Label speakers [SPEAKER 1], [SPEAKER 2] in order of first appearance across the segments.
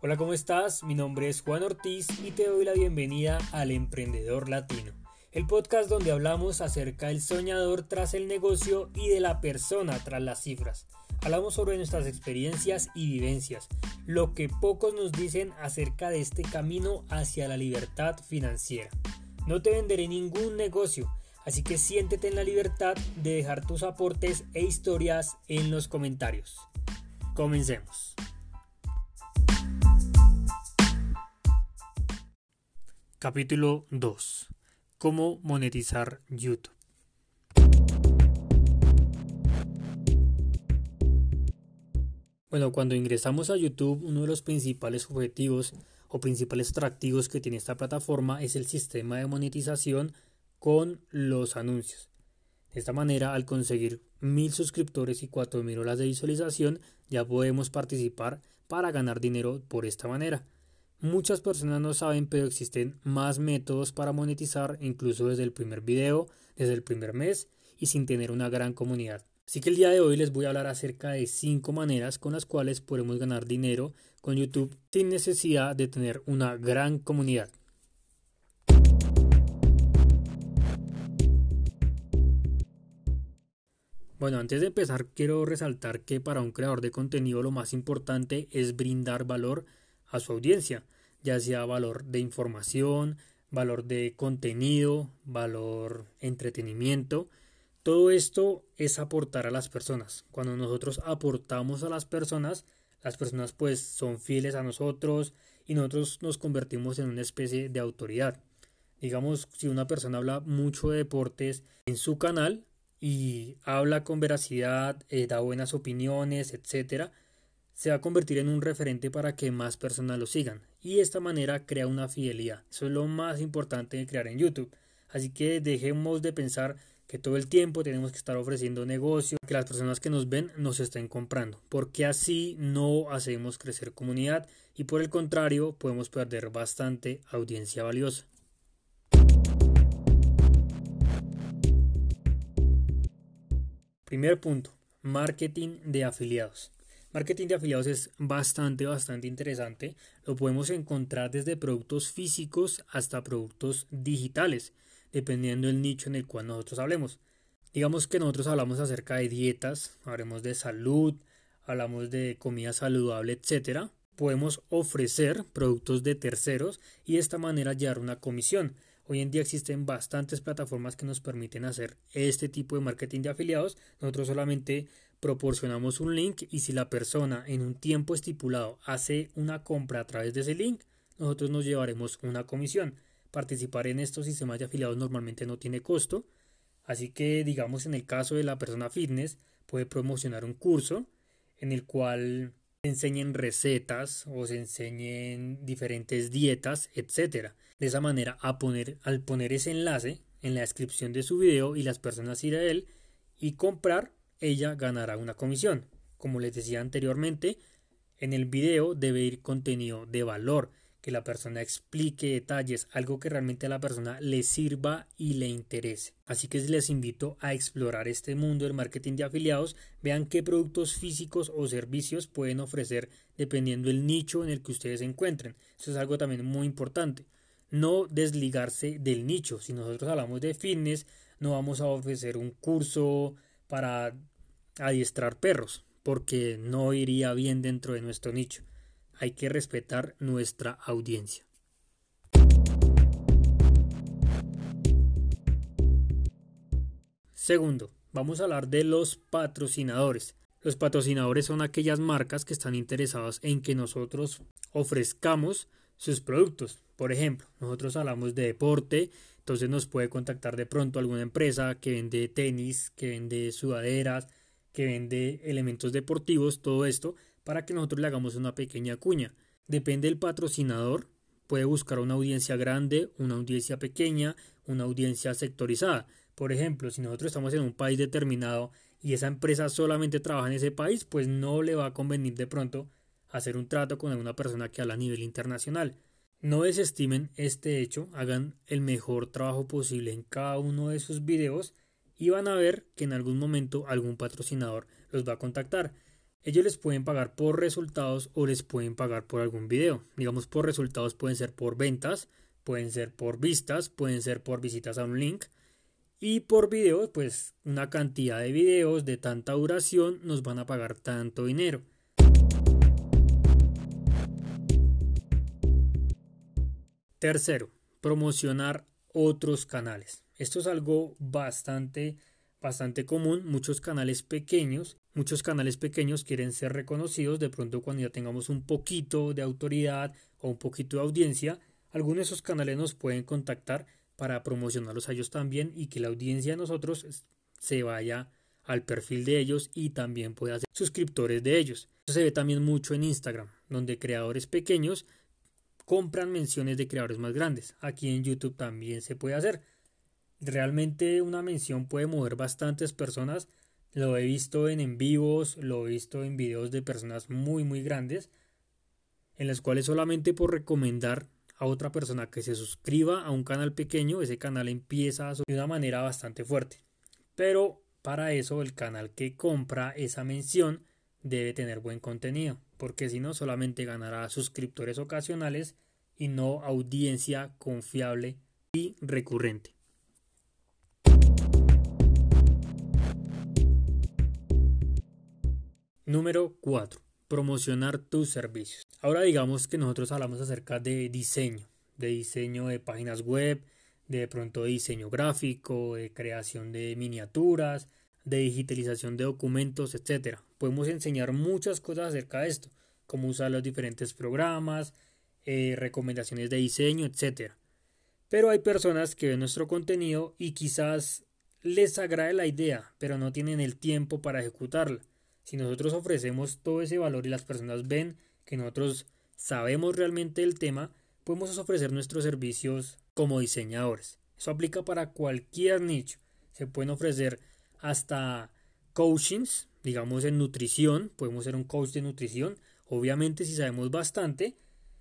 [SPEAKER 1] Hola, ¿cómo estás? Mi nombre es Juan Ortiz y te doy la bienvenida al Emprendedor Latino, el podcast donde hablamos acerca del soñador tras el negocio y de la persona tras las cifras. Hablamos sobre nuestras experiencias y vivencias, lo que pocos nos dicen acerca de este camino hacia la libertad financiera. No te venderé ningún negocio, así que siéntete en la libertad de dejar tus aportes e historias en los comentarios. Comencemos. Capítulo 2. Cómo monetizar YouTube. Bueno, cuando ingresamos a YouTube, uno de los principales objetivos o principales atractivos que tiene esta plataforma es el sistema de monetización con los anuncios. De esta manera, al conseguir mil suscriptores y cuatro mil horas de visualización, ya podemos participar para ganar dinero por esta manera. Muchas personas no saben, pero existen más métodos para monetizar, incluso desde el primer video, desde el primer mes y sin tener una gran comunidad. Así que el día de hoy les voy a hablar acerca de 5 maneras con las cuales podemos ganar dinero con YouTube sin necesidad de tener una gran comunidad. Bueno, antes de empezar quiero resaltar que para un creador de contenido lo más importante es brindar valor a su audiencia, ya sea valor de información, valor de contenido, valor entretenimiento. Todo esto es aportar a las personas. Cuando nosotros aportamos a las personas, las personas pues son fieles a nosotros y nosotros nos convertimos en una especie de autoridad. Digamos, si una persona habla mucho de deportes en su canal y habla con veracidad, eh, da buenas opiniones, etcétera, se va a convertir en un referente para que más personas lo sigan y de esta manera crea una fidelidad. Eso es lo más importante de crear en YouTube. Así que dejemos de pensar que todo el tiempo tenemos que estar ofreciendo negocio, que las personas que nos ven nos estén comprando, porque así no hacemos crecer comunidad y por el contrario podemos perder bastante audiencia valiosa. Primer punto, marketing de afiliados. Marketing de afiliados es bastante, bastante interesante. Lo podemos encontrar desde productos físicos hasta productos digitales, dependiendo del nicho en el cual nosotros hablemos. Digamos que nosotros hablamos acerca de dietas, hablemos de salud, hablamos de comida saludable, etcétera. Podemos ofrecer productos de terceros y de esta manera llevar una comisión. Hoy en día existen bastantes plataformas que nos permiten hacer este tipo de marketing de afiliados. Nosotros solamente proporcionamos un link y si la persona en un tiempo estipulado hace una compra a través de ese link, nosotros nos llevaremos una comisión. Participar en estos sistemas de afiliados normalmente no tiene costo, así que digamos en el caso de la persona fitness puede promocionar un curso en el cual se enseñen recetas o se enseñen diferentes dietas, etc. De esa manera, a poner, al poner ese enlace en la descripción de su video y las personas ir a él y comprar, ella ganará una comisión. Como les decía anteriormente, en el video debe ir contenido de valor, que la persona explique detalles, algo que realmente a la persona le sirva y le interese. Así que les invito a explorar este mundo del marketing de afiliados, vean qué productos físicos o servicios pueden ofrecer dependiendo del nicho en el que ustedes se encuentren. Eso es algo también muy importante. No desligarse del nicho. Si nosotros hablamos de fitness, no vamos a ofrecer un curso para adiestrar perros, porque no iría bien dentro de nuestro nicho. Hay que respetar nuestra audiencia. Segundo, vamos a hablar de los patrocinadores. Los patrocinadores son aquellas marcas que están interesadas en que nosotros ofrezcamos sus productos. Por ejemplo, nosotros hablamos de deporte, entonces nos puede contactar de pronto alguna empresa que vende tenis, que vende sudaderas, que vende elementos deportivos, todo esto, para que nosotros le hagamos una pequeña cuña. Depende del patrocinador, puede buscar una audiencia grande, una audiencia pequeña, una audiencia sectorizada. Por ejemplo, si nosotros estamos en un país determinado y esa empresa solamente trabaja en ese país, pues no le va a convenir de pronto hacer un trato con alguna persona que habla a nivel internacional. No desestimen este hecho, hagan el mejor trabajo posible en cada uno de sus videos y van a ver que en algún momento algún patrocinador los va a contactar. Ellos les pueden pagar por resultados o les pueden pagar por algún video. Digamos, por resultados pueden ser por ventas, pueden ser por vistas, pueden ser por visitas a un link. Y por videos, pues una cantidad de videos de tanta duración nos van a pagar tanto dinero. Tercero, promocionar otros canales. Esto es algo bastante bastante común, muchos canales pequeños, muchos canales pequeños quieren ser reconocidos, de pronto cuando ya tengamos un poquito de autoridad o un poquito de audiencia, algunos de esos canales nos pueden contactar para promocionarlos a ellos también y que la audiencia de nosotros se vaya al perfil de ellos y también pueda ser suscriptores de ellos. Eso se ve también mucho en Instagram, donde creadores pequeños compran menciones de creadores más grandes. Aquí en YouTube también se puede hacer. Realmente una mención puede mover bastantes personas. Lo he visto en en vivos, lo he visto en videos de personas muy muy grandes, en las cuales solamente por recomendar a otra persona que se suscriba a un canal pequeño, ese canal empieza de una manera bastante fuerte. Pero para eso el canal que compra esa mención debe tener buen contenido, porque si no solamente ganará suscriptores ocasionales y no audiencia confiable y recurrente. Número 4. Promocionar tus servicios. Ahora digamos que nosotros hablamos acerca de diseño, de diseño de páginas web, de pronto diseño gráfico, de creación de miniaturas, de digitalización de documentos, etc. Podemos enseñar muchas cosas acerca de esto, cómo usar los diferentes programas, eh, recomendaciones de diseño, etc. Pero hay personas que ven nuestro contenido y quizás les agrade la idea, pero no tienen el tiempo para ejecutarla. Si nosotros ofrecemos todo ese valor y las personas ven que nosotros sabemos realmente el tema, podemos ofrecer nuestros servicios como diseñadores. Eso aplica para cualquier nicho. Se pueden ofrecer hasta coachings, digamos en nutrición, podemos ser un coach de nutrición. Obviamente si sabemos bastante,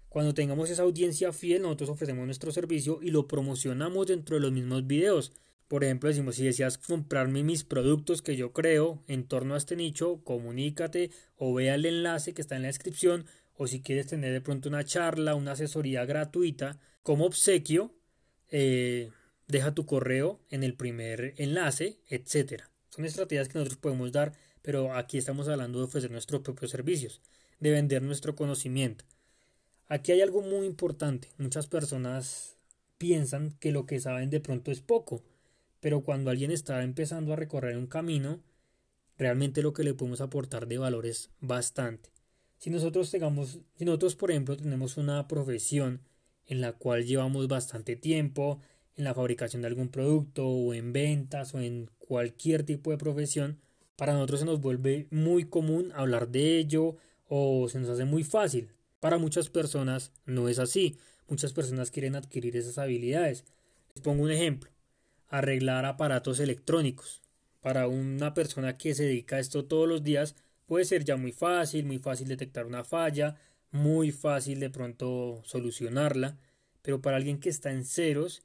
[SPEAKER 1] cuando tengamos esa audiencia fiel, nosotros ofrecemos nuestro servicio y lo promocionamos dentro de los mismos videos. Por ejemplo, decimos, si deseas comprarme mis productos que yo creo en torno a este nicho, comunícate o vea el enlace que está en la descripción o si quieres tener de pronto una charla, una asesoría gratuita como obsequio, eh, deja tu correo en el primer enlace, etcétera. Son estrategias que nosotros podemos dar, pero aquí estamos hablando de ofrecer nuestros propios servicios, de vender nuestro conocimiento. Aquí hay algo muy importante. Muchas personas piensan que lo que saben de pronto es poco pero cuando alguien está empezando a recorrer un camino, realmente lo que le podemos aportar de valor es bastante. Si nosotros tengamos, si nosotros por ejemplo tenemos una profesión en la cual llevamos bastante tiempo en la fabricación de algún producto o en ventas o en cualquier tipo de profesión, para nosotros se nos vuelve muy común hablar de ello o se nos hace muy fácil. Para muchas personas no es así. Muchas personas quieren adquirir esas habilidades. Les pongo un ejemplo arreglar aparatos electrónicos. Para una persona que se dedica a esto todos los días puede ser ya muy fácil, muy fácil detectar una falla, muy fácil de pronto solucionarla, pero para alguien que está en ceros,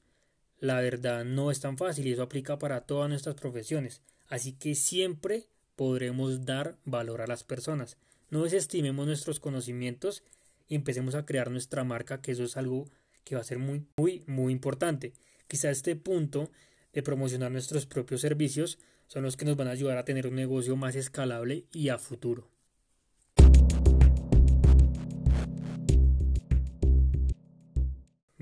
[SPEAKER 1] la verdad no es tan fácil y eso aplica para todas nuestras profesiones. Así que siempre podremos dar valor a las personas. No desestimemos nuestros conocimientos y empecemos a crear nuestra marca, que eso es algo que va a ser muy, muy, muy importante. Quizá este punto de promocionar nuestros propios servicios son los que nos van a ayudar a tener un negocio más escalable y a futuro.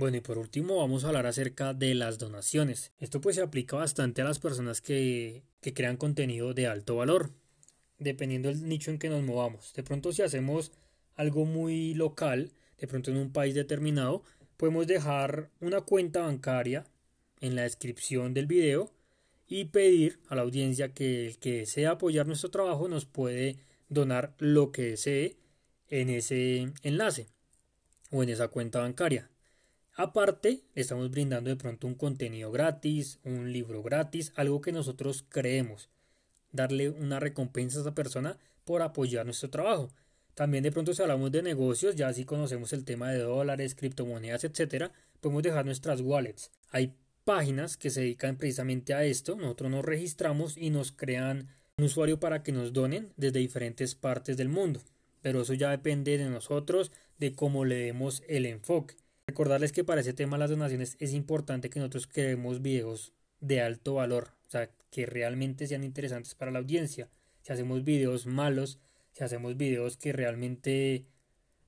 [SPEAKER 1] Bueno, y por último vamos a hablar acerca de las donaciones. Esto pues se aplica bastante a las personas que, que crean contenido de alto valor, dependiendo del nicho en que nos movamos. De pronto si hacemos algo muy local, de pronto en un país determinado, podemos dejar una cuenta bancaria en la descripción del video y pedir a la audiencia que el que desea apoyar nuestro trabajo nos puede donar lo que desee en ese enlace o en esa cuenta bancaria. Aparte, estamos brindando de pronto un contenido gratis, un libro gratis, algo que nosotros creemos. Darle una recompensa a esa persona por apoyar nuestro trabajo. También de pronto si hablamos de negocios, ya si conocemos el tema de dólares, criptomonedas, etcétera, podemos dejar nuestras wallets. Hay páginas que se dedican precisamente a esto. Nosotros nos registramos y nos crean un usuario para que nos donen desde diferentes partes del mundo. Pero eso ya depende de nosotros, de cómo le demos el enfoque. Recordarles que para ese tema las donaciones es importante que nosotros creemos videos de alto valor, o sea, que realmente sean interesantes para la audiencia. Si hacemos videos malos, si hacemos videos que realmente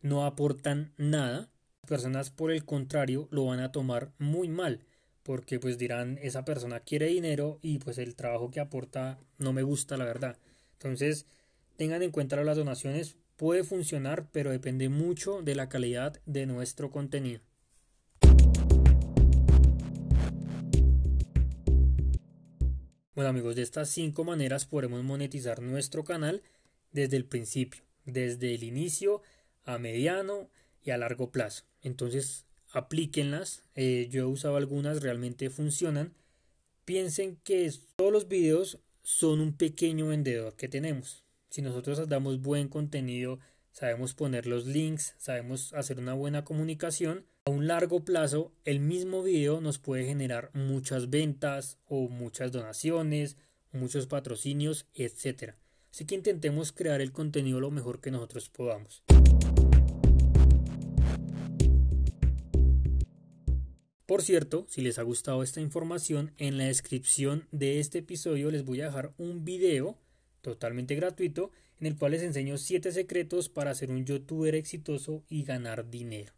[SPEAKER 1] no aportan nada, las personas por el contrario lo van a tomar muy mal porque pues dirán esa persona quiere dinero y pues el trabajo que aporta no me gusta la verdad. Entonces tengan en cuenta las donaciones, puede funcionar pero depende mucho de la calidad de nuestro contenido. Bueno amigos, de estas cinco maneras podemos monetizar nuestro canal desde el principio, desde el inicio, a mediano y a largo plazo. Entonces aplíquenlas. Eh, yo he usado algunas, realmente funcionan. Piensen que todos los videos son un pequeño vendedor que tenemos. Si nosotros damos buen contenido, sabemos poner los links, sabemos hacer una buena comunicación, a un largo plazo el mismo video nos puede generar muchas ventas o muchas donaciones, muchos patrocinios, etc. Así que intentemos crear el contenido lo mejor que nosotros podamos. Por cierto, si les ha gustado esta información, en la descripción de este episodio les voy a dejar un video totalmente gratuito en el cual les enseño 7 secretos para ser un youtuber exitoso y ganar dinero.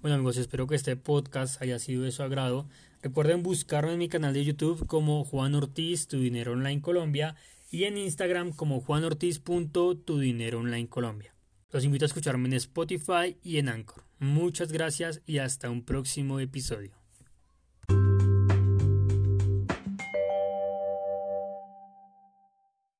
[SPEAKER 1] Bueno amigos, espero que este podcast haya sido de su agrado. Recuerden buscarme en mi canal de YouTube como Juan Ortiz, Tu Dinero Online Colombia y en Instagram como juanortiz.tudinero.online.colombia. Los invito a escucharme en Spotify y en Anchor. Muchas gracias y hasta un próximo episodio.